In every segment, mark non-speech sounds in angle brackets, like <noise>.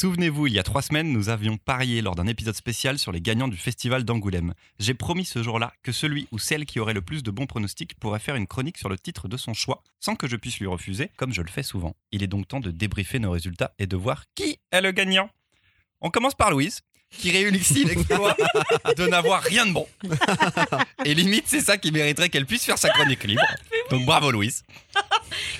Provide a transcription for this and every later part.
Souvenez-vous, il y a trois semaines, nous avions parié lors d'un épisode spécial sur les gagnants du festival d'Angoulême. J'ai promis ce jour-là que celui ou celle qui aurait le plus de bons pronostics pourrait faire une chronique sur le titre de son choix, sans que je puisse lui refuser, comme je le fais souvent. Il est donc temps de débriefer nos résultats et de voir qui est le gagnant. On commence par Louise, qui réussit l'exploit <laughs> de n'avoir rien de bon. <laughs> Et limite, c'est ça qui mériterait qu'elle puisse faire sa chronique libre. <laughs> Donc bravo Louise.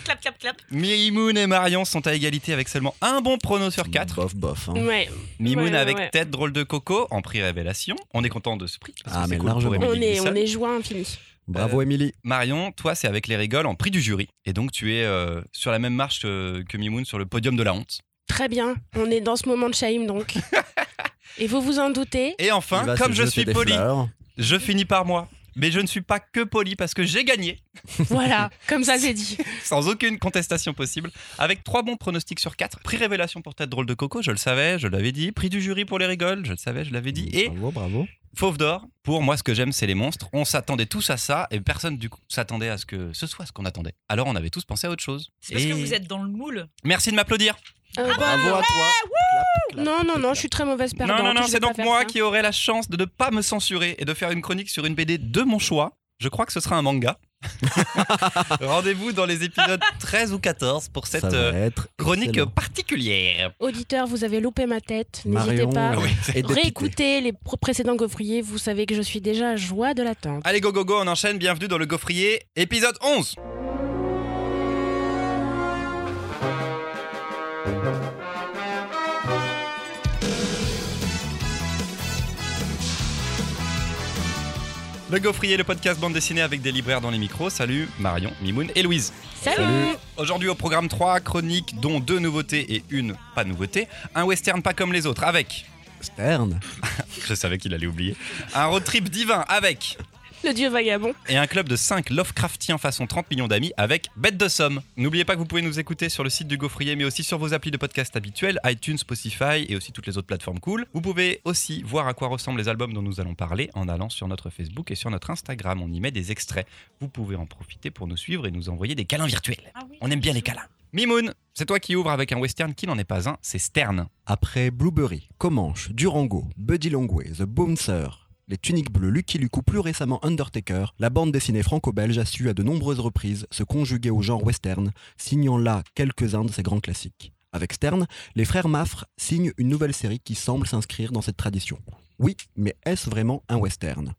Clap, clap, clap. Mimoun et Marion sont à égalité avec seulement un bon prono sur quatre. Bof, bof. hein. Ouais. Mimoun Ouais, ouais, avec ouais. tête drôle de coco en prix révélation. On est content de ce prix. parce que Ah, c'est mais cool pour largement. Émilie On est, on est joint infini. Bravo, Euh, Émilie. Marion, toi, c'est avec les rigoles en prix du jury. Et donc, tu es euh, sur la même marche que, que Mimoun sur le podium de la honte. Très bien. On est dans ce moment de shame donc. Et vous vous en doutez? Et enfin, va comme se je jeter suis des poli, fleurs. je finis par moi. Mais je ne suis pas que poli parce que j'ai gagné, Voilà, comme ça c'est dit. <laughs> sans aucune contestation possible, avec trois bons pronostics sur quatre. Prix révélation pour tête drôle de coco, je le savais, je l'avais dit. Prix du jury pour les rigoles, je le savais, je l'avais dit. Et Bravo, bravo. Fauve d'or, pour moi, ce que j'aime, c'est les monstres. On s'attendait tous à ça et personne, du coup, s'attendait à ce que ce soit ce qu'on attendait. Alors, on avait tous pensé à autre chose. C'est parce Et que vous êtes dans le moule. Merci de m'applaudir. Euh, bah, Bravo à toi. Clap, clap, non, non, non, je suis très mauvaise perdante. non, non, non, c'est donc moi ça. qui aurai la chance de ne pas me censurer et de faire une chronique sur une BD de mon choix. Je crois que ce sera un manga. <laughs> Rendez-vous dans les épisodes 13 ou 14 pour cette euh, être chronique excellent. particulière. Auditeur, vous avez loupé ma tête. N'hésitez pas. est dépité. Réécoutez les pr- précédents gaufriers. Vous savez que je suis déjà à joie de l'attente. Allez, go, go, go, on enchaîne. Bienvenue dans le Gaufrier, épisode 11. Le Gaufrier, le podcast bande dessinée avec des libraires dans les micros. Salut Marion, Mimoun et Louise. Salut, Aujourd'hui au programme 3, chroniques dont deux nouveautés et une pas nouveauté. Un western pas comme les autres avec, Stern. <laughs> je savais qu'il allait oublier, un road trip divin avec, <laughs> le dieu vagabond. et un club de 5 Lovecraftiens façon 30 millions d'amis avec Bête de Somme. N'oubliez pas que vous pouvez nous écouter sur le site du Gaufrier, mais aussi sur vos applis de podcast habituels, iTunes, Spotify et aussi toutes les autres plateformes cool. Vous pouvez aussi voir à quoi ressemblent les albums dont nous allons parler en allant sur notre Facebook et sur notre Instagram. On y met des extraits. Vous pouvez en profiter pour nous suivre et nous envoyer des câlins virtuels. Ah oui. On aime bien les câlins. Mimoun, c'est toi qui ouvres avec un western qui n'en est pas un, c'est Stern. Après Blueberry, Comanche, Durango, Buddy Longway, The Bouncer, les Tuniques Bleues, Lucky Luke ou plus récemment Undertaker, la bande dessinée franco-belge a su à de nombreuses reprises se conjuguer au genre western, signant là quelques-uns de ses grands classiques. Avec Stern, les frères Maffre signent une nouvelle série qui semble s'inscrire dans cette tradition. Oui, mais est-ce vraiment un western?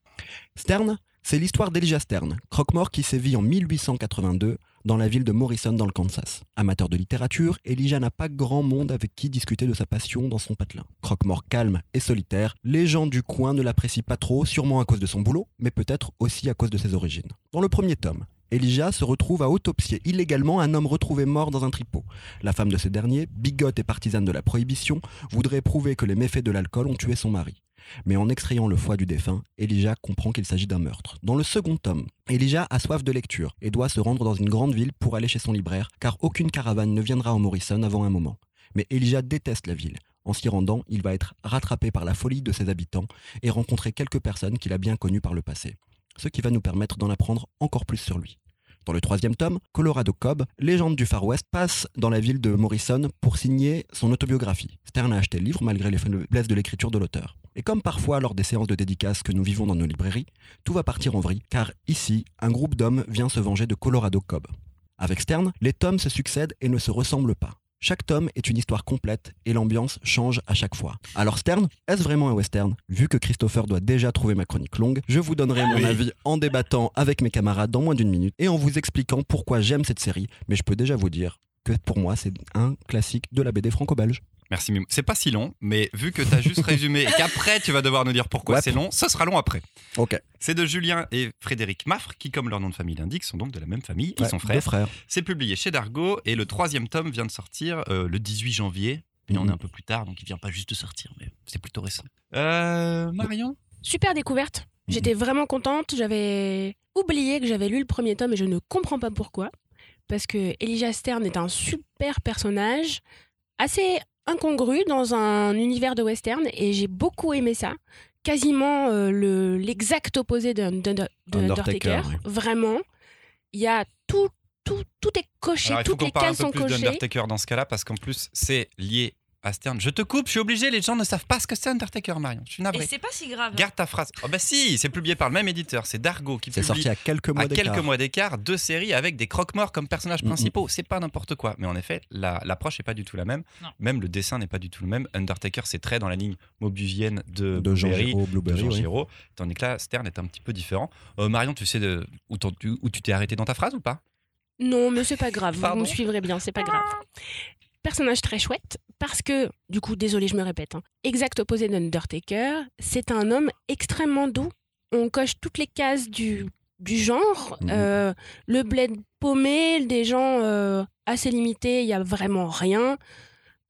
Stern, c'est l'histoire d'Elijah Stern, croque-mort qui sévit en 1882 dans la ville de Morrison dans le Kansas. Amateur de littérature, Elijah n'a pas grand monde avec qui discuter de sa passion dans son patelin. Croque-mort calme et solitaire, les gens du coin ne l'apprécient pas trop, sûrement à cause de son boulot, mais peut-être aussi à cause de ses origines. Dans le premier tome, Elijah se retrouve à autopsier illégalement un homme retrouvé mort dans un tripot. La femme de ce dernier, bigote et partisane de la prohibition, voudrait prouver que les méfaits de l'alcool ont tué son mari. Mais en extrayant le foie du défunt, Elijah comprend qu'il s'agit d'un meurtre. Dans le second tome, Elijah a soif de lecture et doit se rendre dans une grande ville pour aller chez son libraire, car aucune caravane ne viendra au Morrison avant un moment. Mais Elijah déteste la ville. En s'y rendant, il va être rattrapé par la folie de ses habitants et rencontrer quelques personnes qu'il a bien connues par le passé. Ce qui va nous permettre d'en apprendre encore plus sur lui. Dans le troisième tome, Colorado Cobb, légende du Far West, passe dans la ville de Morrison pour signer son autobiographie. Stern a acheté le livre malgré les faiblesses de l'écriture de l'auteur. Et comme parfois lors des séances de dédicaces que nous vivons dans nos librairies, tout va partir en vrille, car ici, un groupe d'hommes vient se venger de Colorado Cobb. Avec Stern, les tomes se succèdent et ne se ressemblent pas. Chaque tome est une histoire complète et l'ambiance change à chaque fois. Alors Stern, est-ce vraiment un western? Vu que Christopher doit déjà trouver ma chronique longue, je vous donnerai mon Oui. avis en débattant avec mes camarades dans moins d'une minute et en vous expliquant pourquoi j'aime cette série, mais je peux déjà vous dire que pour moi c'est un classique de la BD franco-belge. Merci Mimoun. C'est pas si long, mais vu que t'as juste <laughs> résumé et qu'après tu vas devoir nous dire pourquoi Ouais. c'est long, ce sera long après. Ok. C'est de Julien et Frédéric Maffre, qui, comme leur nom de famille l'indique, sont donc de la même famille. Ils Ouais, sont frères. frères. C'est publié chez Dargo et le troisième tome vient de sortir euh, le 18 janvier. Et on Mhm. est un peu plus tard, donc il vient pas juste de sortir, mais c'est plutôt récent. Euh, Marion? Super découverte. J'étais vraiment contente. J'avais oublié que j'avais lu le premier tome et je ne comprends pas pourquoi. Parce que Elijah Stern est un super personnage, assez incongru dans un univers de western et j'ai beaucoup aimé ça. Quasiment euh, le- l'exact opposé de, de- de- de Undertaker, Undertaker. oui. Vraiment. Il y a tout, tout, tout est coché, Alors il toutes les cases sont cochées. d'Undertaker dans ce cas-là, parce qu'en plus c'est lié à Stern. Je te coupe, je suis obligé, les gens ne savent pas ce que c'est Undertaker, Marion. Je suis Et navré. c'est pas si grave. Garde ta phrase. Oh bah si, c'est publié par le même éditeur, c'est Dargo qui C'est publie sorti à quelques mois à d'écart. quelques mois d'écart deux séries avec des croque-morts comme personnages Mhm. principaux. C'est pas n'importe quoi. Mais en effet, la- l'approche n'est pas du tout la même. Non. Même le dessin n'est pas du tout le même. Undertaker, c'est très dans la ligne mobusienne de, de Jean Blueberry, Giraud, de. Jean oui. Giraud, tandis que là, Stern est un petit peu différent. Euh, Marion, tu sais de, où, tu- où tu t'es arrêté dans ta phrase ou pas? Non, mais c'est pas grave. Vous me suivrez bien, c'est pas grave. Personnage très chouette parce que, du coup, désolé, je me répète, hein, exact opposé d'Undertaker, c'est un homme extrêmement doux. On coche toutes les cases du, du genre. Mhm. Euh, le bled paumé, des gens euh, assez limités, il y a vraiment rien.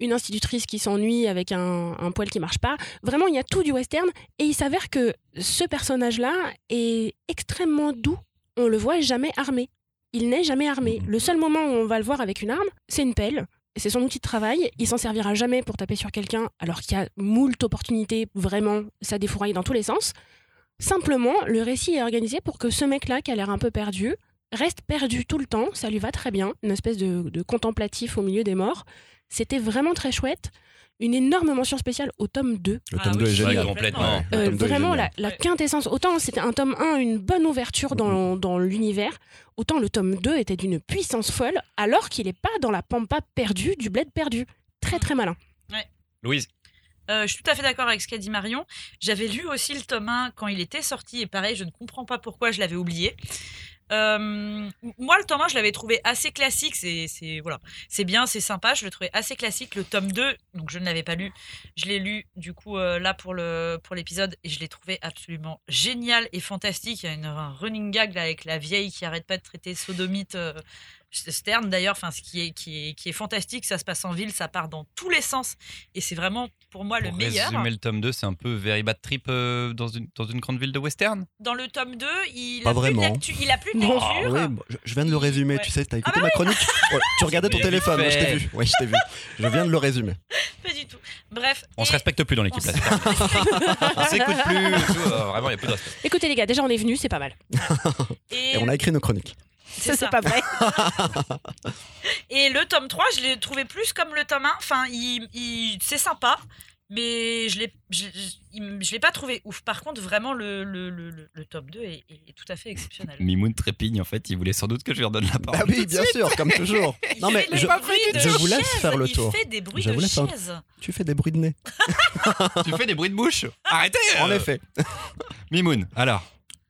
Une institutrice qui s'ennuie avec un, un poil qui marche pas. Vraiment, il y a tout du western. Et il s'avère que ce personnage-là est extrêmement doux. On le voit jamais armé. Il n'est jamais armé. Mhm. Le seul moment où on va le voir avec une arme, c'est une pelle. C'est son outil de travail. Il s'en servira jamais pour taper sur quelqu'un, alors qu'il y a moult opportunités. Vraiment, ça défouraille dans tous les sens. Simplement, le récit est organisé pour que ce mec-là, qui a l'air un peu perdu, reste perdu tout le temps. Ça lui va très bien. Une espèce de, de contemplatif au milieu des morts. C'était vraiment très chouette. Une énorme mention spéciale au tome 2. Le Ah tome oui, 2 est ouais, génial. complètement. Ouais, le Euh, tome 2 est vraiment la, génial. la Ouais. quintessence. Autant c'était un tome 1, une bonne ouverture dans, dans l'univers, autant le tome 2 était d'une puissance folle, alors qu'il n'est pas dans la pampa perdue du bled perdu. Très très malin. Louise Euh, je suis tout à fait d'accord avec ce qu'a dit Marion. J'avais lu aussi le tome 1 quand il était sorti et pareil, je ne comprends pas pourquoi je l'avais oublié. Euh, moi, le tome 1, je l'avais trouvé assez classique. C'est, voilà, c'est bien, c'est sympa. Je le trouvais assez classique. Le tome 2, donc je ne l'avais pas lu. Je l'ai lu du coup euh, là pour le pour l'épisode et je l'ai trouvé absolument génial et fantastique. Il y a une, un running gag là, avec la vieille qui arrête pas de traiter sodomite. euh, Stern d'ailleurs, enfin ce qui est qui est qui est fantastique, ça se passe en ville, ça part dans tous les sens et c'est vraiment pour moi le Pour meilleur. résumer le tome 2, c'est un peu Very Bad Trip euh, dans, une, dans une grande ville de western? Dans le tome 2, il Pas a plus de vraiment. il a plus de. Ah lecture. oui, bon, je- je viens de le résumer, Ouais. tu sais, t'as écouté bah ma chronique? Ouais, Tu <laughs> regardais ton téléphone, moi je t'ai vu. Ouais, je t'ai vu. Je viens de le résumer. <laughs> Pas du tout. Bref. On et- se respecte plus dans l'équipe on là. <laughs> On s'écoute plus. tout, euh, vraiment, il n'y a plus de respect. Écoutez les gars, déjà on est venu, c'est pas mal. Et, Et on a écrit nos chroniques. C'est Ça, ça. c'est pas vrai. <laughs> Et le tome 3, je l'ai trouvé plus comme le tome 1. Enfin, il, il- c'est sympa, mais je l'ai, je, je- il- je l'ai pas trouvé ouf. Par contre, vraiment, le, le, le, le- tome 2 est, est- est tout à fait exceptionnel. Mimoun trépigne en fait, il voulait sans doute que je lui redonne la parole. Bah oui, bien sûr, comme toujours. <laughs> Il Non mais je, je vous laisse faire le tour. Il fait des bruits Je de vous laisse tu fais des bruits de nez. <laughs> tu fais des bruits de bouche Arrêtez En euh. effet. Mimoun, alors.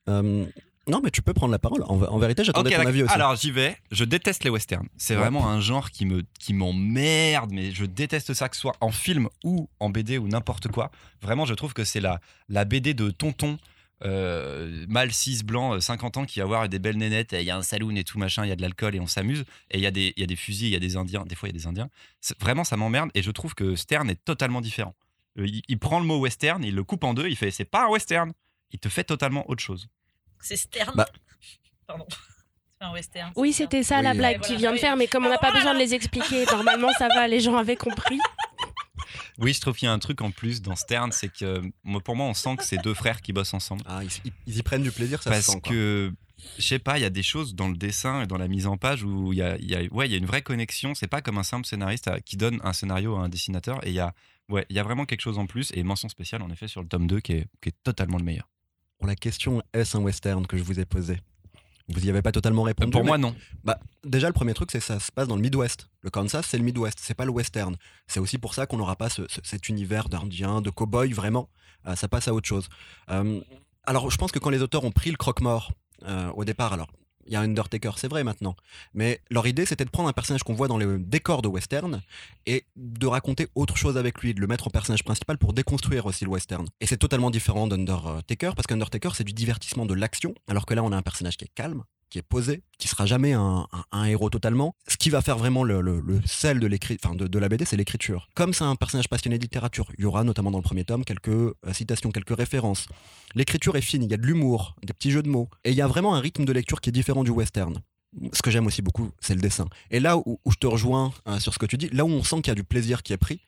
Euh, non, mais tu peux prendre la parole. En, en vérité, j'attendais Ok, ton avis aussi. Alors j'y vais. Je déteste les westerns. C'est Ouais. vraiment un genre qui me qui m'emmerde, mais je déteste ça que ce soit en film ou en BD ou n'importe quoi. Vraiment, je trouve que c'est la la BD de tonton. Euh, mâle 6 blanc, euh, 50 ans, qui va avoir des belles nénettes, et il y a un saloon et tout machin, il y a de l'alcool et on s'amuse, et il y, a des- il y a des fusils, il y a des indiens, des fois il y a des indiens. Vraiment, ça m'emmerde, et je trouve que Stern est totalement différent. Euh, Il, il prend le mot western, il le coupe en deux, il fait c'est pas un western, il te fait totalement autre chose. C'est Stern. Bah. <laughs> Pardon. C'est un western. Oui, ça. c'était ça Oui. la blague Ouais, qu'il voilà, vient de faire, mais comme on n'a Ah, pas besoin de les expliquer, normalement ça va, les gens avaient compris. <laughs> Oui, je trouve qu'il y a un truc en plus dans Stern, c'est que moi, pour moi, on sent que c'est deux frères qui bossent ensemble. Ah, ils, y prennent du plaisir, ça Parce se sent. quoi. que, je sais pas, il y a des choses dans le dessin et dans la mise en page où il y a, y a- ouais, il y a une vraie connexion. C'est pas comme un simple scénariste à- qui donne un scénario à un dessinateur. Et il y a, ouais, il y a vraiment quelque chose en plus. Et mention spéciale, en effet, sur le tome 2 qui est, qui est totalement le meilleur. Pour la question est-ce un western que je vous ai posée Vous y avez pas totalement répondu. pour mais- moi, non. Bah, déjà, le premier truc, c'est que ça se passe dans le Midwest. Le Kansas, c'est le Midwest, c'est pas le western. C'est aussi pour ça qu'on n'aura pas ce- ce- cet univers d'Indiens, de cow-boys, vraiment. Euh, ça passe à autre chose. Euh, alors, je pense que quand les auteurs ont pris le croque-mort euh, au départ, alors, il y a Undertaker, c'est vrai maintenant, mais leur idée, c'était de prendre un personnage qu'on voit dans les décors de western et de raconter autre chose avec lui, de le mettre en personnage principal pour déconstruire aussi le western. Et c'est totalement différent d'Undertaker, parce qu'Undertaker, c'est du divertissement, de l'action, alors que là, on a un personnage qui est calme, qui est posé, qui sera jamais un, héros totalement. Ce qui va faire vraiment le, sel de, enfin de, de la BD, c'est l'écriture. Comme c'est un personnage passionné de littérature, il y aura notamment dans le premier tome quelques euh, citations, quelques références. L'écriture est fine, il y a de l'humour, des petits jeux de mots. Et il y a vraiment un rythme de lecture qui est différent du western. Ce que j'aime aussi beaucoup, c'est le dessin. Et là où, je te rejoins euh, sur ce que tu dis, là où on sent qu'il y a du plaisir qui est pris,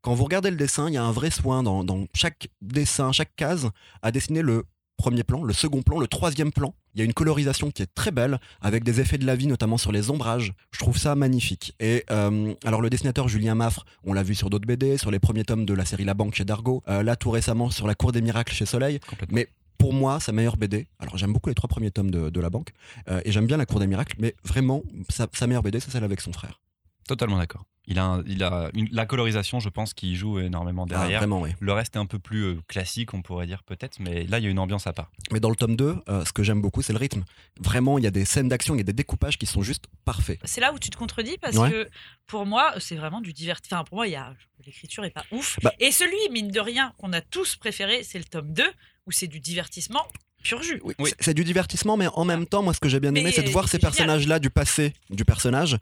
quand vous regardez le dessin, il y a un vrai soin dans chaque dessin, chaque case, à dessiner le premier plan, le second plan, le troisième plan. Il y a une colorisation qui est très belle, avec des effets de la vie, notamment sur les ombrages. Je trouve ça magnifique. Et euh, alors le dessinateur Julien Maffre, on l'a vu sur d'autres BD, sur les premiers tomes de la série La Banque chez Dargo, euh, là tout récemment sur La Cour des Miracles chez Soleil. Mais pour moi, sa meilleure BD, alors j'aime beaucoup les trois premiers tomes de, de La Banque, euh, et j'aime bien La Cour des Miracles, mais vraiment, sa, sa meilleure BD, c'est celle avec son frère. Totalement d'accord. Il a, un- il a une- la colorisation, je pense, qui joue énormément Ah, derrière. vraiment, oui. le reste est un peu plus euh, classique, on pourrait dire peut-être, mais là, il y a une ambiance à part. Mais dans le tome 2, euh, ce que j'aime beaucoup, c'est le rythme. Vraiment, il y a des scènes d'action, il y a des découpages qui sont juste parfaits. C'est là où tu te contredis parce Ouais. que pour moi, c'est vraiment du divertissement. Enfin, pour moi, il y a l'écriture est pas ouf. Bah- Et celui, mine de rien, qu'on a tous préféré, c'est le tome 2 où c'est du divertissement pur jus. Oui, Oui. c'est- du divertissement, mais en même temps, moi, ce que j'ai bien aimé, c'est de voir ces personnages-là du passé du personnage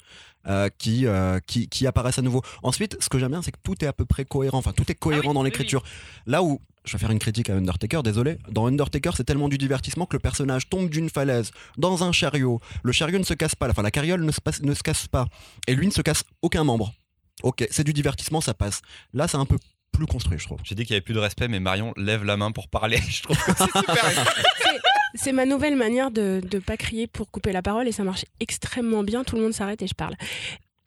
euh, qui, euh, qui, qui apparaissent à nouveau. Ensuite, ce que j'aime bien, c'est que tout est à peu près cohérent. Enfin, tout est cohérent Ah oui, dans oui, l'écriture. Là où, je vais faire une critique à Undertaker, désolé, dans Undertaker, c'est tellement du divertissement que le personnage tombe d'une falaise, dans un chariot. Le chariot ne se casse pas, enfin, la carriole ne se, passe- ne se casse pas. Et lui ne se casse aucun membre. Ok, c'est du divertissement, ça passe. Là, c'est un peu plus construit, je trouve. J'ai dit qu'il n'y avait plus de respect, mais Marion lève la main pour parler. <laughs> Je trouve que c'est super. <laughs> C'est ma nouvelle manière de ne pas crier pour couper la parole et ça marche extrêmement bien. Tout le monde s'arrête et je parle.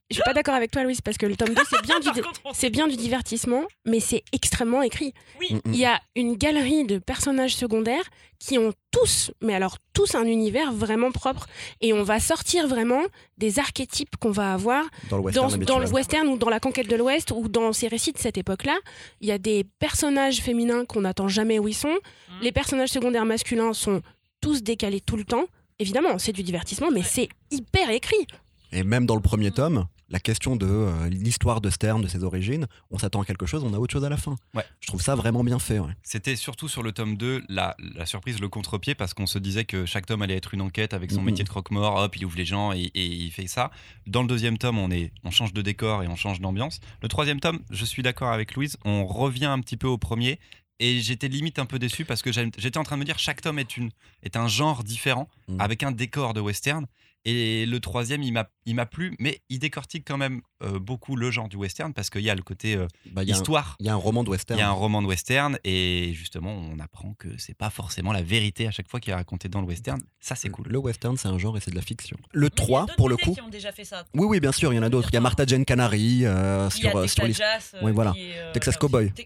Je suis pas d'accord avec toi, Louise, parce que le tome 2, c'est bien, du, <laughs> c'est bien du divertissement, mais c'est extrêmement écrit. Oui, Mm, mm. Il y a une galerie de personnages secondaires qui ont tous, mais alors tous un univers vraiment propre. Et on va sortir vraiment des archétypes qu'on va avoir Dans le western dans, habituel. dans le western ou dans la conquête de l'Ouest ou dans ces récits de cette époque-là, il y a des personnages féminins qu'on n'attend jamais où ils sont. Mhm. Les personnages secondaires masculins sont tous décalés tout le temps. Évidemment, c'est du divertissement, mais Ouais. c'est hyper écrit. Et même dans le premier Mm. tome, la question de euh, l'histoire de Stern, de ses origines, on s'attend à quelque chose, on a autre chose à la fin. Ouais. Je trouve ça vraiment bien fait. ouais. C'était surtout sur le tome 2 la, la surprise, le contre-pied, parce qu'on se disait que chaque tome allait être une enquête avec son métier de croque-mort, hop, il ouvre les gens et, et il fait ça. Dans le deuxième tome, on, est, on change de décor et on change d'ambiance. Le troisième tome, je suis d'accord avec Louise, on revient un petit peu au premier. Et j'étais limite un peu déçu parce que j'étais en train de me dire chaque tome est, une, est un genre différent Mhm. avec un décor de western. Et le troisième, il m'a il m'a plu, mais il décortique quand même euh, beaucoup le genre du western parce qu'il y a le côté euh, Bah, Il y, a un- histoire. il y a un roman de Il western. y a un roman de western et justement on apprend que c'est pas forcément la vérité à chaque fois qui est racontée dans le western. Ça c'est cool. Le western, c'est un genre et c'est de la fiction. Le Mais il y a 3, d'autres pour le coup. qui ont déjà fait ça. Oui, oui, bien sûr, il y en a d'autres. Il y a Martha Jane Canary euh, Il y a sur, Texas sur les- Jazz, euh, Oui, voilà. est, euh, Texas. Cowboy. Te-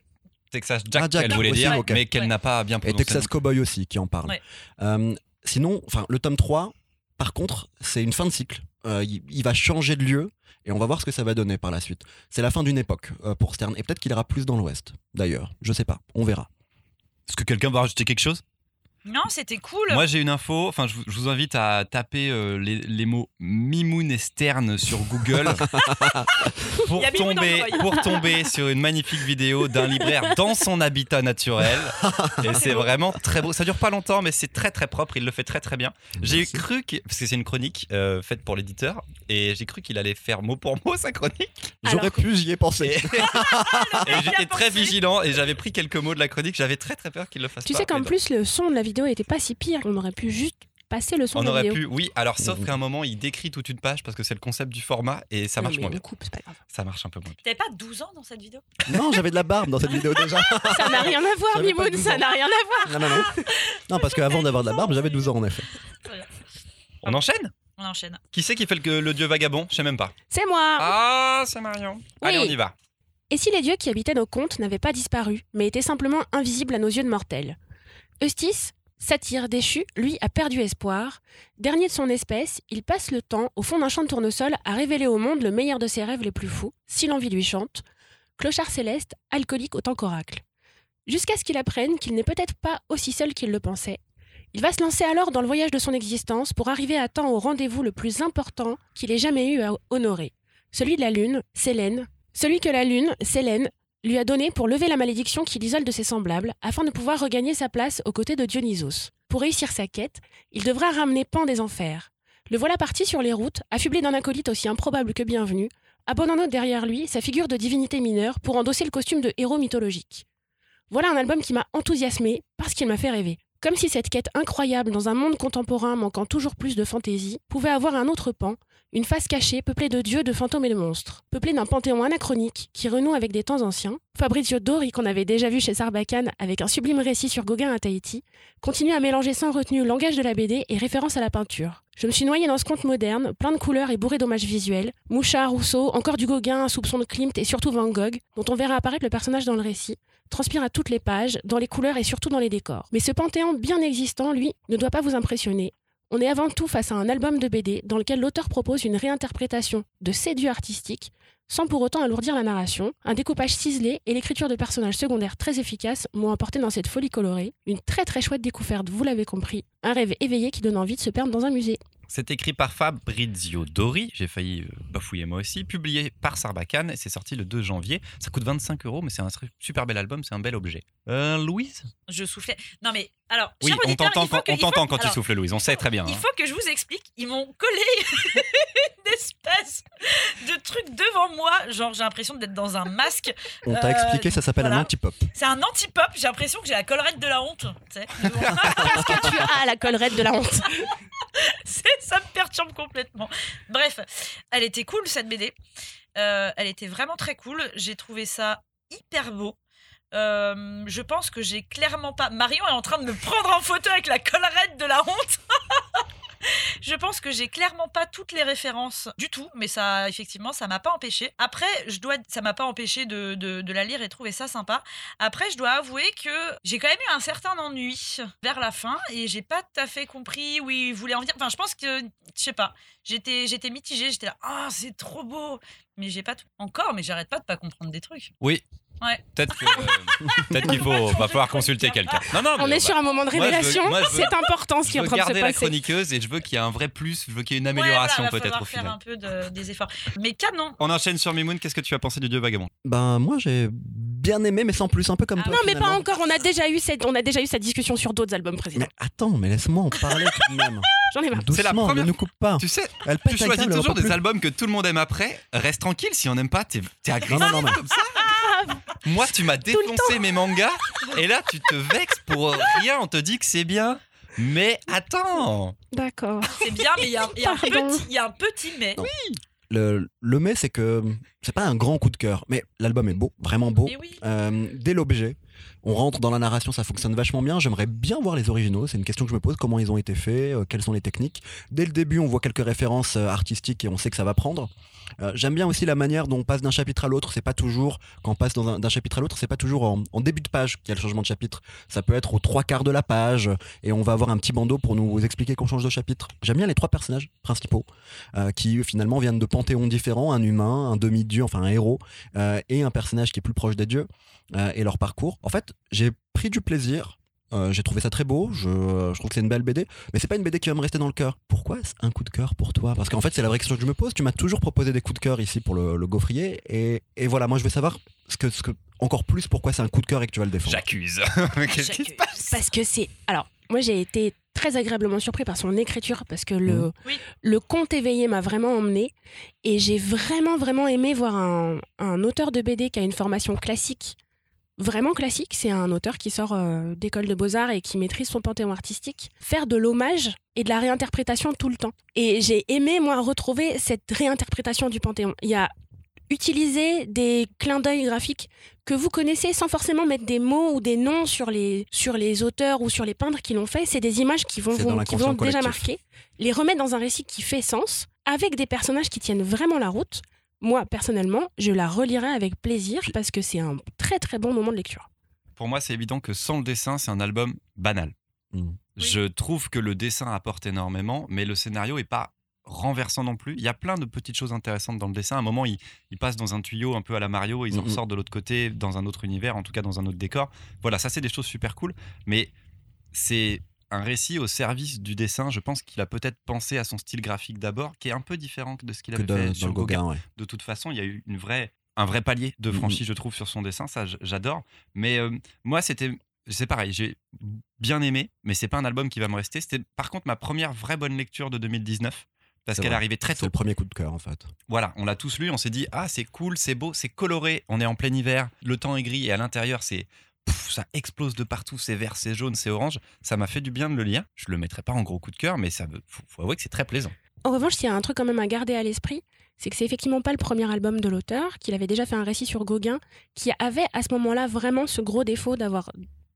Texas Jack, Ah, Jack, elle voulait aussi, dire, mais qu'elle Ouais. n'a pas bien Et prononcé. Texas Cowboy aussi, qui en parle. Ouais. Euh, sinon, enfin, le tome 3, par contre, c'est une fin de cycle. Euh, il, va changer de lieu et on va voir ce que ça va donner par la suite. C'est la fin d'une époque euh, pour Stern et peut-être qu'il ira plus dans l'Ouest. D'ailleurs, je sais pas, on verra. Est-ce que quelqu'un va rajouter quelque chose? Non, c'était cool. Moi j'ai une info, enfin je vous, je vous invite à taper euh, les, les mots Mimoun et Stern sur Google <laughs> pour Il y a Mimoun tomber, pour tomber sur une magnifique vidéo d'un libraire dans son habitat naturel. <laughs> Et c'est vraiment très beau. Ça dure pas longtemps, mais c'est très très propre. Il le fait très très bien. J'ai Merci. cru que parce que c'est une chronique euh, faite pour l'éditeur et j'ai cru qu'il allait faire mot pour mot sa chronique. J'aurais Alors- pu, j'y ai pensé. Et, <laughs> et j'étais très vigilant et j'avais pris quelques mots de la chronique. J'avais très très peur qu'il le fasse Tu pas. sais qu'en non. plus, le son de la vidéo était pas si pire. On aurait pu juste passer le son on de la aurait vidéo. pu, oui. Alors sauf Mhm. qu'à un moment, il décrit toute une page parce que c'est le concept du format et ça Non, marche mais moins on bien. coupe, c'est pas grave. Ça marche un peu moins bien. T'avais pas 12 ans dans cette vidéo? Non, j'avais de la barbe dans cette vidéo déjà. <laughs> Ça n'a rien à voir, J'avais pas Mimoun, 12 ça ans. n'a rien à voir. Non, non, non. Non, parce qu'avant d'avoir de la barbe, j'avais 12 ans en effet. On enchaîne? On enchaîne. Qui c'est qui fait le, le dieu vagabond? Je sais même pas. C'est moi. Ah, c'est Marion. Allez, on y va. Et si les dieux qui habitaient nos contes n'avaient pas disparu, mais étaient simplement invisibles à nos yeux de mortels? Eustace, satyre déchu, lui a perdu espoir. Dernier de son espèce, il passe le temps au fond d'un champ de tournesol à révéler au monde le meilleur de ses rêves les plus fous, si l'envie lui chante. Clochard céleste, alcoolique autant qu'oracle. Jusqu'à ce qu'il apprenne qu'il n'est peut-être pas aussi seul qu'il le pensait. Il va se lancer alors dans le voyage de son existence pour arriver à temps au rendez-vous le plus important qu'il ait jamais eu à honorer. Celui de la lune, Sélène, celui que la lune, Sélène, lui a donné pour lever la malédiction qui l'isole de ses semblables, afin de pouvoir regagner sa place aux côtés de Dionysos. Pour réussir sa quête, il devra ramener Pan des enfers. Le voilà parti sur les routes, affublé d'un acolyte aussi improbable que bienvenu, abandonnant derrière lui sa figure de divinité mineure pour endosser le costume de héros mythologique. Voilà un album qui m'a enthousiasmé parce qu'il m'a fait rêver. Comme si cette quête incroyable dans un monde contemporain manquant toujours plus de fantaisie pouvait avoir un autre pan, une face cachée peuplée de dieux, de fantômes et de monstres, peuplée d'un panthéon anachronique qui renoue avec des temps anciens. Fabrizio Dori, qu'on avait déjà vu chez Sarbacane avec un sublime récit sur Gauguin à Tahiti, continue à mélanger sans retenue langage de la BD et référence à la peinture. Je me suis noyée dans ce conte moderne, plein de couleurs et bourré d'hommages visuels. Mouchard, Rousseau, encore du Gauguin, un soupçon de Klimt et surtout Van Gogh, dont on verra apparaître le personnage dans le récit, transpire à toutes les pages, dans les couleurs et surtout dans les décors. Mais ce panthéon bien existant, lui, ne doit pas vous impressionner. On est avant tout face à un album de BD dans lequel l'auteur propose une réinterprétation de ses dieux artistiques, sans pour autant alourdir la narration. Un découpage ciselé et l'écriture de personnages secondaires très efficaces m'ont apporté dans cette folie colorée une très très chouette découverte, vous l'avez compris, un rêve éveillé qui donne envie de se perdre dans un musée. C'est écrit par Fabrizio Dori, j'ai failli euh, bafouiller moi aussi, publié par Sarbacane et c'est sorti le 2 janvier. Ça coûte 25 euros, mais c'est un super bel album, c'est un bel objet. Euh, Louise? Je soufflais. Non mais alors, Oui, cher on t'entend quand, que- on t'entend quand tu souffles, Louise, on sait très bien. Il hein. faut que je vous explique, ils m'ont collé <laughs> une espèce de truc devant moi, genre j'ai l'impression d'être dans un masque. On t'a Euh, expliqué, ça s'appelle un anti-pop. C'est un anti-pop, j'ai l'impression que j'ai la collerette de la honte. tu sais. <laughs> Qu'est-ce que tu as la collerette de la honte <laughs> ça me perturbe complètement. Bref, elle était cool cette BD. Euh, elle était vraiment très cool. J'ai trouvé ça hyper beau. Euh, je pense que j'ai clairement pas. Marion est en train de me prendre en photo avec la collerette de la honte. <laughs> Je pense que j'ai clairement pas toutes les références du tout, mais ça, effectivement, ça m'a pas empêché. Après, je dois, ça m'a pas empêché de, de, la lire et trouver ça sympa. Après, je dois avouer que j'ai quand même eu un certain ennui vers la fin et j'ai pas tout à fait compris où il voulait en venir. Enfin, je pense que, je sais pas, j'étais, j'étais mitigée, j'étais là, ah, c'est trop beau, mais j'ai pas tout encore, mais j'arrête pas de pas comprendre des trucs. Oui. Ouais. Peut-être que- euh, qu'il faut, va falloir consulter quelqu'un. Non, non, On est bah, sur un moment de je veux- révélation. je veux- C'est important ce qui Je est en veux train de se garder la passer. chroniqueuse et je veux qu'il y ait un vrai plus, je veux qu'il y ait une Ouais, amélioration voilà, peut-être falloir au faire final. un peu de- des efforts. Mais canon. On enchaîne sur Mimoun, qu'est-ce que tu as pensé du dieu vagabond? Ben moi j'ai bien aimé, mais sans plus, un peu comme Ah toi. Non, mais pas encore. On a déjà eu cette, on a déjà eu cette discussion sur d'autres albums précédents. Mais attends, mais laisse-moi en parler tout de même. <laughs> J'en ai marre. C'est la Doucement, première ne nous coupe pas. Tu sais, Elle tu choisis toujours des albums que tout le monde aime après. Reste tranquille, si on n'aime pas, t'es agressif Non, non, non, mais- comme ça. Moi, tu m'as défoncé mes mangas et là, tu te vexes pour rien. On te dit que c'est bien. Mais attends D'accord. C'est bien, mais il y, a un- il y a un Pardon. petit- il y a un petit mais. Non. Le, le mais, c'est que c'est pas un grand coup de cœur, mais l'album est beau, vraiment beau. Mais oui. Euh, dès l'objet, on rentre dans la narration, ça fonctionne vachement bien. J'aimerais bien voir les originaux, c'est une question que je me pose, comment ils ont été faits, euh, quelles sont les techniques. Dès le début, on voit quelques références euh, artistiques et on sait que ça va prendre. Euh, J'aime bien aussi la manière dont on passe d'un chapitre à l'autre. C'est pas toujours, quand on passe d'un chapitre à l'autre, c'est pas toujours en, en début de page qu'il y a le changement de chapitre. Ça peut être aux trois quarts de la page et on va avoir un petit bandeau pour nous expliquer qu'on change de chapitre. J'aime bien les trois personnages principaux qui finalement viennent de panthéons différents, un humain, un demi-dieu, enfin un héros, et un personnage qui est plus proche des dieux, et leur parcours. En fait, j'ai pris du plaisir. euh, j'ai trouvé ça très beau, je, je trouve que c'est une belle BD, mais c'est pas une BD qui va me rester dans le cœur. Pourquoi c'est un coup de cœur pour toi? Parce qu'en fait, c'est la vraie question que je me pose. Tu m'as toujours proposé des coups de cœur ici pour le, le gaufrier, et, et voilà, moi je veux savoir ce que, ce que, encore plus pourquoi c'est un coup de cœur et que tu vas le défendre. J'accuse. <laughs> Qu'est-ce qui se J'accuse. passe? Parce que c'est. Alors, moi, j'ai été très agréablement surpris par son écriture parce que le. Oui. le conte éveillé m'a vraiment emmené et j'ai vraiment, vraiment aimé voir un, un auteur de BD qui a une formation classique. Vraiment classique, c'est un auteur qui sort euh, d'école de beaux-arts et qui maîtrise son panthéon artistique, faire de l'hommage et de la réinterprétation tout le temps. Et j'ai aimé, moi, retrouver cette réinterprétation du panthéon. Il y a utilisé des clins d'œil graphiques que vous connaissez sans forcément mettre des mots ou des noms sur les, sur les auteurs ou sur les peintres qui l'ont fait. C'est des images qui vont, dans qui vont déjà marquer, les remettre dans un récit qui fait sens, avec des personnages qui tiennent vraiment la route. Moi, personnellement, je la relirai avec plaisir parce que c'est un très très bon moment de lecture. Pour moi, c'est évident que sans le dessin, c'est un album banal. Mm. Je trouve que le dessin apporte énormément, mais le scénario est pas renversant non plus. Il y a plein de petites choses intéressantes dans le dessin. À un moment, il, il passe dans un tuyau un peu à la Mario, ils en ressortent de l'autre côté, dans un autre univers, en tout cas dans un autre décor. Voilà, ça c'est des choses super cool, mais c'est un récit au service du dessin. Je pense qu'il a peut-être pensé à son style graphique d'abord, qui est un peu différent de ce qu'il avait de- fait sur Gauguin Gauguin, ouais. de toute façon, il y a eu une vraie, un vrai palier de Mhm. franchise, je trouve, sur son dessin. Ça, j'adore. Mais euh, moi, c'était. C'est pareil, j'ai bien aimé, mais c'est pas un album qui va me rester. C'était par contre ma première vraie bonne lecture de 2019, parce C'est qu'elle arrivait très C'est tôt. le premier coup de cœur en fait. Voilà, on l'a tous lu, on s'est dit, ah, c'est cool, c'est beau, c'est coloré, on est en plein hiver, le temps est gris, et à l'intérieur, c'est ça explose de partout, c'est vert, c'est jaune, c'est orange. Ça m'a fait du bien de le lire. Je le mettrai pas en gros coup de cœur, mais ça faut, avouer que c'est très plaisant. En revanche, il y a un truc quand même à garder à l'esprit, c'est que c'est effectivement pas le premier album de l'auteur, qu'il avait déjà fait un récit sur Gauguin, qui avait à ce moment-là vraiment ce gros défaut d'avoir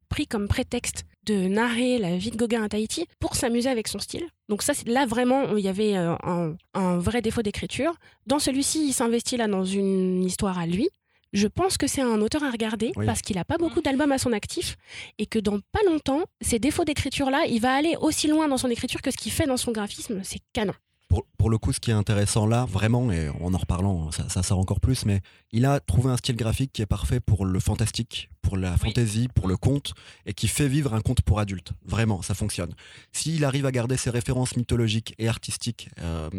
pris comme prétexte de narrer la vie de Gauguin à Tahiti pour s'amuser avec son style. Donc ça, là vraiment, il y avait euh, un, un vrai défaut d'écriture. Dans celui-ci, il s'investit là dans une histoire à lui. Je pense que c'est un auteur à regarder Oui. parce qu'il n'a pas beaucoup d'albums à son actif et que dans pas longtemps, ces défauts d'écriture-là, il va aller aussi loin dans son écriture que ce qu'il fait dans son graphisme. C'est canon. Pour, pour le coup, ce qui est intéressant là, vraiment, et en en reparlant, ça, ça sort encore plus, mais il a trouvé un style graphique qui est parfait pour le fantastique, pour la fantasy, pour le conte, et qui fait vivre un conte pour adultes. Vraiment, ça fonctionne. S'il arrive à garder ses références mythologiques et artistiques euh,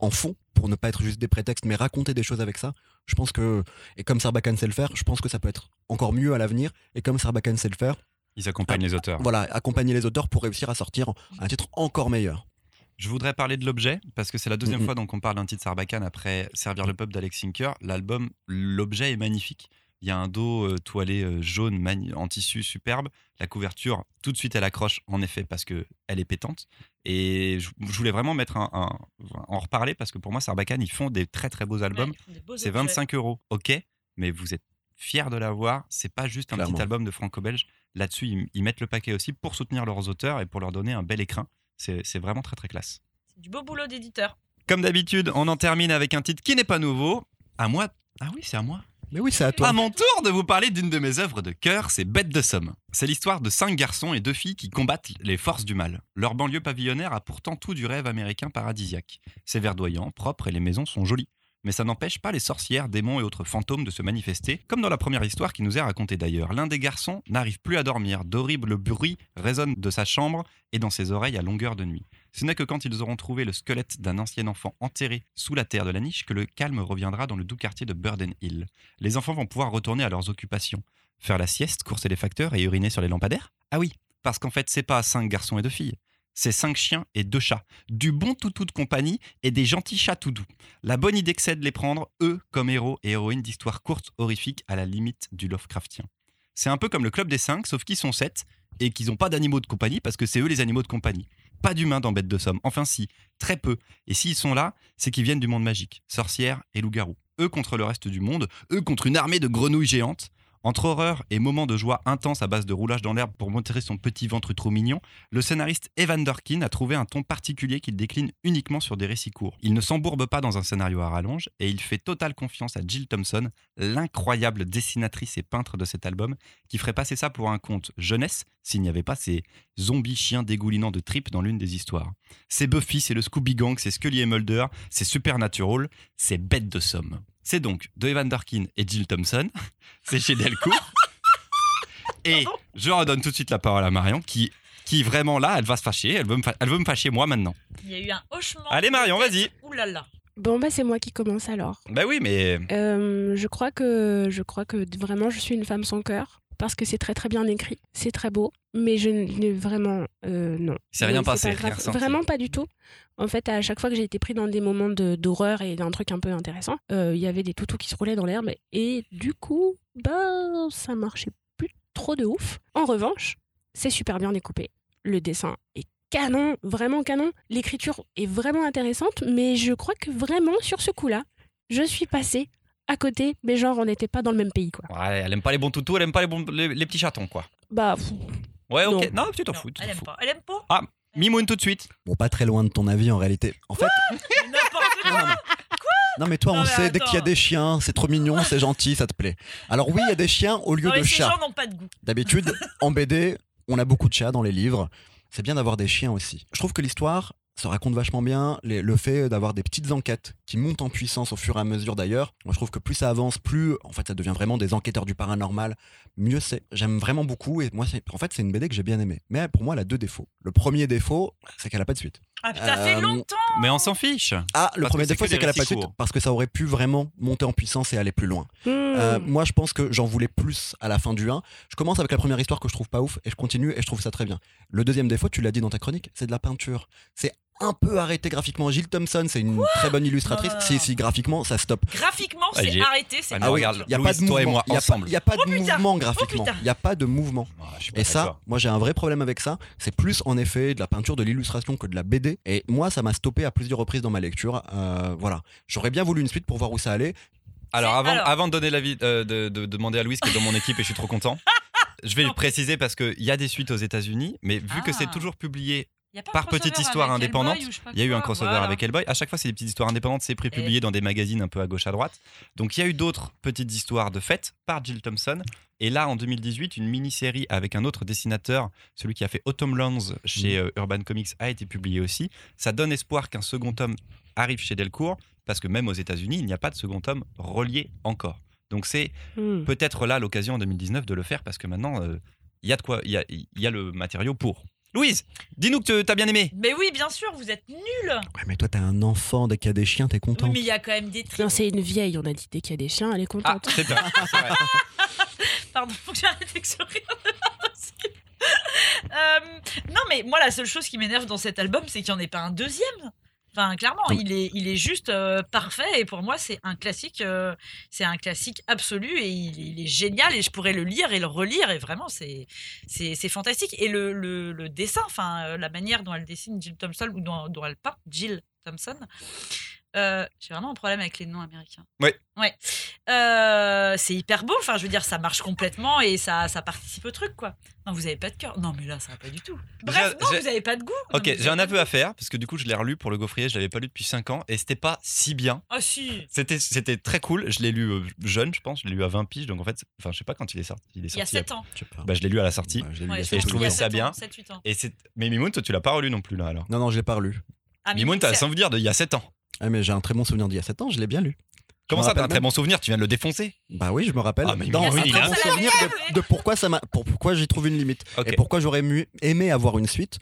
en fond, pour ne pas être juste des prétextes, mais raconter des choses avec ça, je pense que, et comme Sarbacane sait le faire, je pense que ça peut être encore mieux à l'avenir, et comme Sarbacane sait le faire, Ils accompagnent les auteurs. voilà, accompagner les auteurs pour réussir à sortir un titre encore meilleur. Je voudrais parler de l'objet, parce que c'est la deuxième fois donc on parle d'un titre Sarbacane après Servir le peuple d'Alex Sinker. L'album, l'objet est magnifique. Il y a un dos euh, toilé euh, jaune en tissu superbe. La couverture, tout de suite, elle accroche, en effet, parce que elle est pétante. Et je, je voulais vraiment mettre un, un- en reparler, parce que pour moi, Sarbacane, ils font des très très beaux albums. Ouais, C'est objets. 25 euros, ok, mais vous êtes fiers de l'avoir. C'est pas juste un Clairement. petit album de franco-belge. Là-dessus, ils, ils mettent le paquet aussi pour soutenir leurs auteurs et pour leur donner un bel écrin. C'est c'est vraiment très très classe. C'est du beau boulot d'éditeur. Comme d'habitude, on en termine avec un titre qui n'est pas nouveau. À moi. Ah oui, c'est à moi. Mais oui, c'est à toi. À mon tour de vous parler d'une de mes œuvres de cœur, c'est Bête de Somme. C'est l'histoire de cinq garçons et deux filles qui combattent les forces du mal. Leur banlieue pavillonnaire a pourtant tout du rêve américain paradisiaque. C'est verdoyant, propre et les maisons sont jolies. Mais ça n'empêche pas les sorcières, démons et autres fantômes de se manifester, comme dans la première histoire qui nous est racontée d'ailleurs. L'un des garçons n'arrive plus à dormir, d'horribles bruits résonnent de sa chambre et dans ses oreilles à longueur de nuit. Ce n'est que quand ils auront trouvé le squelette d'un ancien enfant enterré sous la terre de la niche que le calme reviendra dans le doux quartier de Burden Hill. Les enfants vont pouvoir retourner à leurs occupations. Faire la sieste, courser les facteurs et uriner sur les lampadaires? Ah oui, parce qu'en fait, c'est pas cinq garçons et deux filles. C'est cinq chiens et deux chats. Du bon toutou de compagnie et des gentils chats tout doux. La bonne idée que c'est de les prendre, eux, comme héros et héroïnes d'histoires courtes, horrifiques, à la limite du Lovecraftien. C'est un peu comme le Club des Cinq, sauf qu'ils sont sept et qu'ils n'ont pas d'animaux de compagnie parce que c'est eux les animaux de compagnie. Pas d'humains dans Bête de Somme. Enfin si, très peu. Et s'ils sont là, c'est qu'ils viennent du monde magique. Sorcières et loups-garous. Eux contre le reste du monde, eux contre une armée de grenouilles géantes. Entre horreur et moments de joie intense à base de roulage dans l'herbe pour montrer son petit ventre trop mignon, le scénariste Evan Dorkin a trouvé un ton particulier qu'il décline uniquement sur des récits courts. Il ne s'embourbe pas dans un scénario à rallonge et il fait totale confiance à Jill Thompson, l'incroyable dessinatrice et peintre de cet album, qui ferait passer ça pour un conte jeunesse s'il n'y avait pas ces zombies chiens dégoulinants de tripes dans l'une des histoires. C'est Buffy, c'est le Scooby Gang, c'est Scully et Mulder, c'est Supernatural, c'est bête de somme. C'est donc de Evan Dorkin et Jill Thompson, <laughs> c'est chez Delcourt. <laughs> Et je redonne tout de suite la parole à Marion qui, qui vraiment là, elle va se fâcher, elle veut me, fa- elle veut me fâcher moi maintenant. Il y a eu un hochement. Allez, Marion, vas-y. Ouh là là. Bon, bah, c'est moi qui commence alors. Bah oui, mais Euh, je crois que je crois que vraiment je suis une femme sans cœur parce que c'est très très bien écrit, c'est très beau, mais je n'ai vraiment euh, non. c'est rien passé, pas rien. Vraiment pas du tout. En fait, à chaque fois que j'ai été pris dans des moments de- d'horreur et d'un truc un peu intéressant, euh, il y avait des toutous qui se roulaient dans l'herbe et du coup, bah ça marchait plus trop de ouf. En revanche, c'est super bien découpé. Le dessin est canon, vraiment canon. L'écriture est vraiment intéressante, mais je crois que vraiment sur ce coup-là, je suis passée à côté, mais genre on n'était pas dans le même pays quoi. Ouais, elle aime pas les bons toutous, elle aime pas les, bons, les, les petits chatons, quoi. Bah pff, Ouais, ok. Non, tu t'en fous. tu elle aime fous. pas. Elle aime pas. Ah. Mimoun tout de suite. Bon, pas très loin de ton avis en réalité. En fait, N'importe quoi. non, mais- toi, Non, on mais sait, dès qu'il y a des chiens, c'est trop mignon, c'est gentil, ça te plaît. Alors oui, il y a des chiens au lieu Non, mais de ces chats. gens n'ont pas de goût. D'habitude, en BD, on a beaucoup de chats dans les livres. C'est bien d'avoir des chiens aussi. Je trouve que l'histoire se raconte vachement bien. Les- le fait d'avoir des petites enquêtes qui montent en puissance au fur et à mesure d'ailleurs. Moi, je trouve que plus ça avance, plus en fait ça devient vraiment des enquêteurs du paranormal. Mieux c'est. J'aime vraiment beaucoup et moi, en fait, c'est une BD que j'ai bien aimée. Mais pour moi, elle a deux défauts. Le premier défaut, c'est qu'elle a pas de suite. Ah putain, ça fait Euh, longtemps. Mais on s'en fiche. Ah, le Parce premier défaut, c'est qu'elle a pas de suite parce que ça aurait pu vraiment monter en puissance et aller plus loin. hmm. Euh, moi, je pense que j'en voulais plus à la fin du 1. Je commence avec la première histoire que je trouve pas ouf et je continue et je trouve ça très bien. Le deuxième défaut, tu l'as dit dans ta chronique, c'est de la peinture. C'est un peu arrêté graphiquement. Jill Thompson, c'est une très bonne illustratrice. Non, si, si, graphiquement, ça stoppe. Graphiquement, Ah, c'est arrêté, c'est Ah, oui, regarde, il y a Louise, pas de toi et mouvement. moi, Il y a pas- ensemble. Il n'y a pas de Oh, mouvement graphiquement. Il n'y a pas de mouvement. Ah, pas Et ça, moi j'ai un vrai problème avec ça. C'est plus en effet de la peinture, de l'illustration que de la BD. Et moi, ça m'a stoppé à plusieurs reprises dans ma lecture. Euh, voilà. J'aurais bien voulu une suite pour voir où ça allait. Alors avant, Alors. avant de donner l'avis, euh, de, de demander à Louise qui est dans mon équipe et je suis trop content. <laughs> Je vais Non. préciser parce qu'il y a des suites aux États-Unis, mais vu que c'est Ah. toujours publié, a Par petite histoire indépendante, il y a eu un crossover voilà. avec Hellboy. À chaque fois, c'est des petites histoires indépendantes, c'est prépublié dans des magazines un peu à gauche à droite. Donc il y a eu d'autres petites histoires de fête par Jill Thompson. Et là, en 2018, une mini-série avec un autre dessinateur, celui qui a fait Autumn Lands chez euh, Urban Comics, a été publiée aussi. Ça donne espoir qu'un second tome arrive chez Delcourt, parce que même aux États-Unis, il n'y a pas de second tome relié encore. Donc c'est Hmm. peut-être là l'occasion en 2019 de le faire, parce que maintenant, euh, il y a de quoi, il y a, y a le matériau pour. Louise, dis-nous que t'as bien aimé. Mais oui, bien sûr, vous êtes nuls. Ouais, mais toi, t'es un enfant. Dès qu'il y a des chiens, t'es content. Oui, mais il y a quand même des trucs. Non, c'est une vieille, on a dit. Dès qu'il y a des chiens, elle est Ah, contente. c'est vrai. c'est vrai. <laughs> Pardon, faut que j'arrête avec ce rire. pas possible. Euh, non, mais moi, la seule chose qui m'énerve dans cet album, c'est qu'il n'y en ait pas un deuxième. Enfin, clairement, Oui. il est, il est juste euh, parfait et pour moi, c'est un classique, euh, c'est un classique absolu et il, il est génial et je pourrais le lire et le relire et vraiment, c'est, c'est, c'est fantastique. Et le, le, le dessin, enfin, euh, la manière dont elle dessine Jill Thompson ou dont, dont elle peint Jill Thompson, euh, j'ai vraiment un problème avec les noms américains. Ouais. Ouais. Euh, c'est hyper beau. Enfin, je veux dire, ça marche complètement et ça, ça participe au truc, quoi. Non, vous avez pas de cœur. Non, mais là, ça va pas du tout. Bref, non, vous avez pas de goût. Ok, vous j'ai un aveu à faire parce que du coup je l'ai relu pour le gaufrier, je l'avais pas lu depuis 5 ans et c'était pas si bien. Ah si. C'était c'était très cool, je l'ai lu euh, jeune, je pense, je l'ai lu à 20 piges donc en fait, enfin je sais pas quand il est sorti, il est Il y a sorti. 7 ans. Bah je l'ai lu à la sortie. Ouais, je l'ai lu Ouais, il je Et je ans. trouvais ça 7 bien. ans, 7-8 ans. Et c'est mais Mimoun, toi tu l'as pas relu non plus là alors. Non, non, je l'ai pas relu. Ah, Mimoun, t'as c'est- un souvenir d'il y a 7 ans. Ah, mais j'ai un très bon souvenir d'il y a 7 ans, je l'ai bien lu. Comment me ça t'as un très bon souvenir, tu viens de le défoncer. Bah oui, je me rappelle. Ah, mais Dans oui, un il a- souvenir de, de pourquoi ça m'a, pour pourquoi j'y trouve une limite. Et pourquoi j'aurais aimé avoir une suite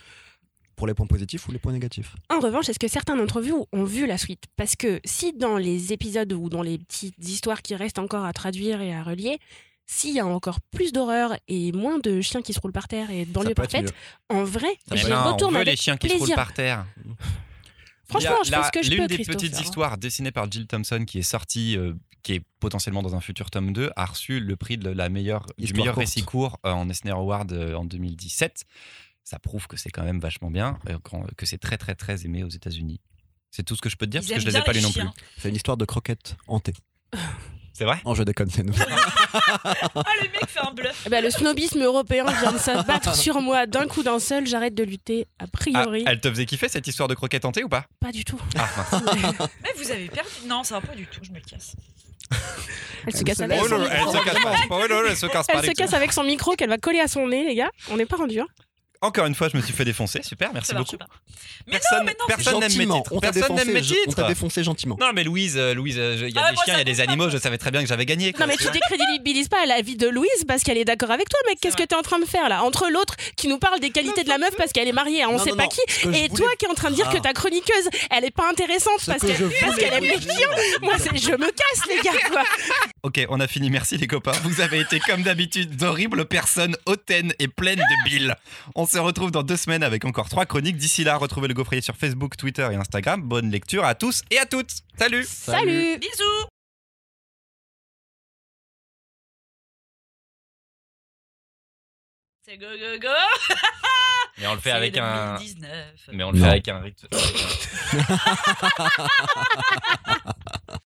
pour les points positifs ou les points négatifs. En revanche, est-ce que certains d'entre vous ont vu la suite? Parce que si dans les épisodes ou dans les petites histoires qui restent encore à traduire et à relier, s'il y a encore plus d'horreur et moins de chiens qui se roulent par terre et de banlieue peut être parfaite, en vrai, être- retourne on veut avec les chiens qui se roulent par terre. Franchement, je ce que je L'une des petites histoires dessinées par Jill Thompson qui est sortie, euh, qui est potentiellement dans un futur tome 2, a reçu le prix de la meilleure, du meilleur courte. récit court euh, en Eisner Award euh, en 2017. Ça prouve que c'est quand même vachement bien, euh, quand- que c'est très très très aimé aux États-Unis. C'est tout ce que je peux te dire Ils parce que je les ai pas lus non plus. C'est une histoire de croquettes hantées. C'est vrai? En jeu déconne, c'est nous. <laughs> Ah, le mec fait un bluff. Eh ben, le snobisme européen vient de s'abattre sur moi d'un coup d'un seul. J'arrête de lutter. A Ah, priori, Elle te faisait kiffer cette histoire de croquette tentée ou pas? Pas du tout. Ah. <laughs> Mais vous avez perdu. Non, ça va pas du tout. Je me casse. <laughs> Elle se casse se avec. Oh son micro. Oh elle se casse avec son micro qu'elle va coller à son nez, les gars. On n'est pas rendu. Hein. Encore une fois, je me suis fait défoncer. Super, merci beaucoup. Mais Personne, non, mais non, personne n'aime mes titres. on Personne n'aime mes je- on t'a titres. défoncé gentiment. Non, mais Louise, euh, Louise, euh, il y a Ah, des moi, chiens, il y a des animaux, je savais très bien que j'avais gagné. quoi. Non, mais tu décrédibilises pas la vie de Louise parce qu'elle est d'accord avec toi, mec. Qu'est-ce que t'es en train de faire là? Entre l'autre qui nous parle des qualités de la meuf parce qu'elle est mariée à on Non, sait non, pas non, qui, et voulais- toi qui es en train de dire Ah. que ta chroniqueuse, elle est pas intéressante Ce parce que qu'elle aime les chiens. Moi, je me casse, les gars. Ok, on a fini. Merci les copains. Vous avez été comme d'habitude d'horribles personnes hautaines et pleines de billes. On se retrouve dans deux semaines avec encore trois chroniques. D'ici là, retrouvez le gaufrier sur Facebook, Twitter et Instagram. Bonne lecture à tous et à toutes. Salut Salut. Bisous. C'est go go go. Mais on le fait avec un. 2019. Mais on le Non. fait avec un rythme. <laughs> <laughs>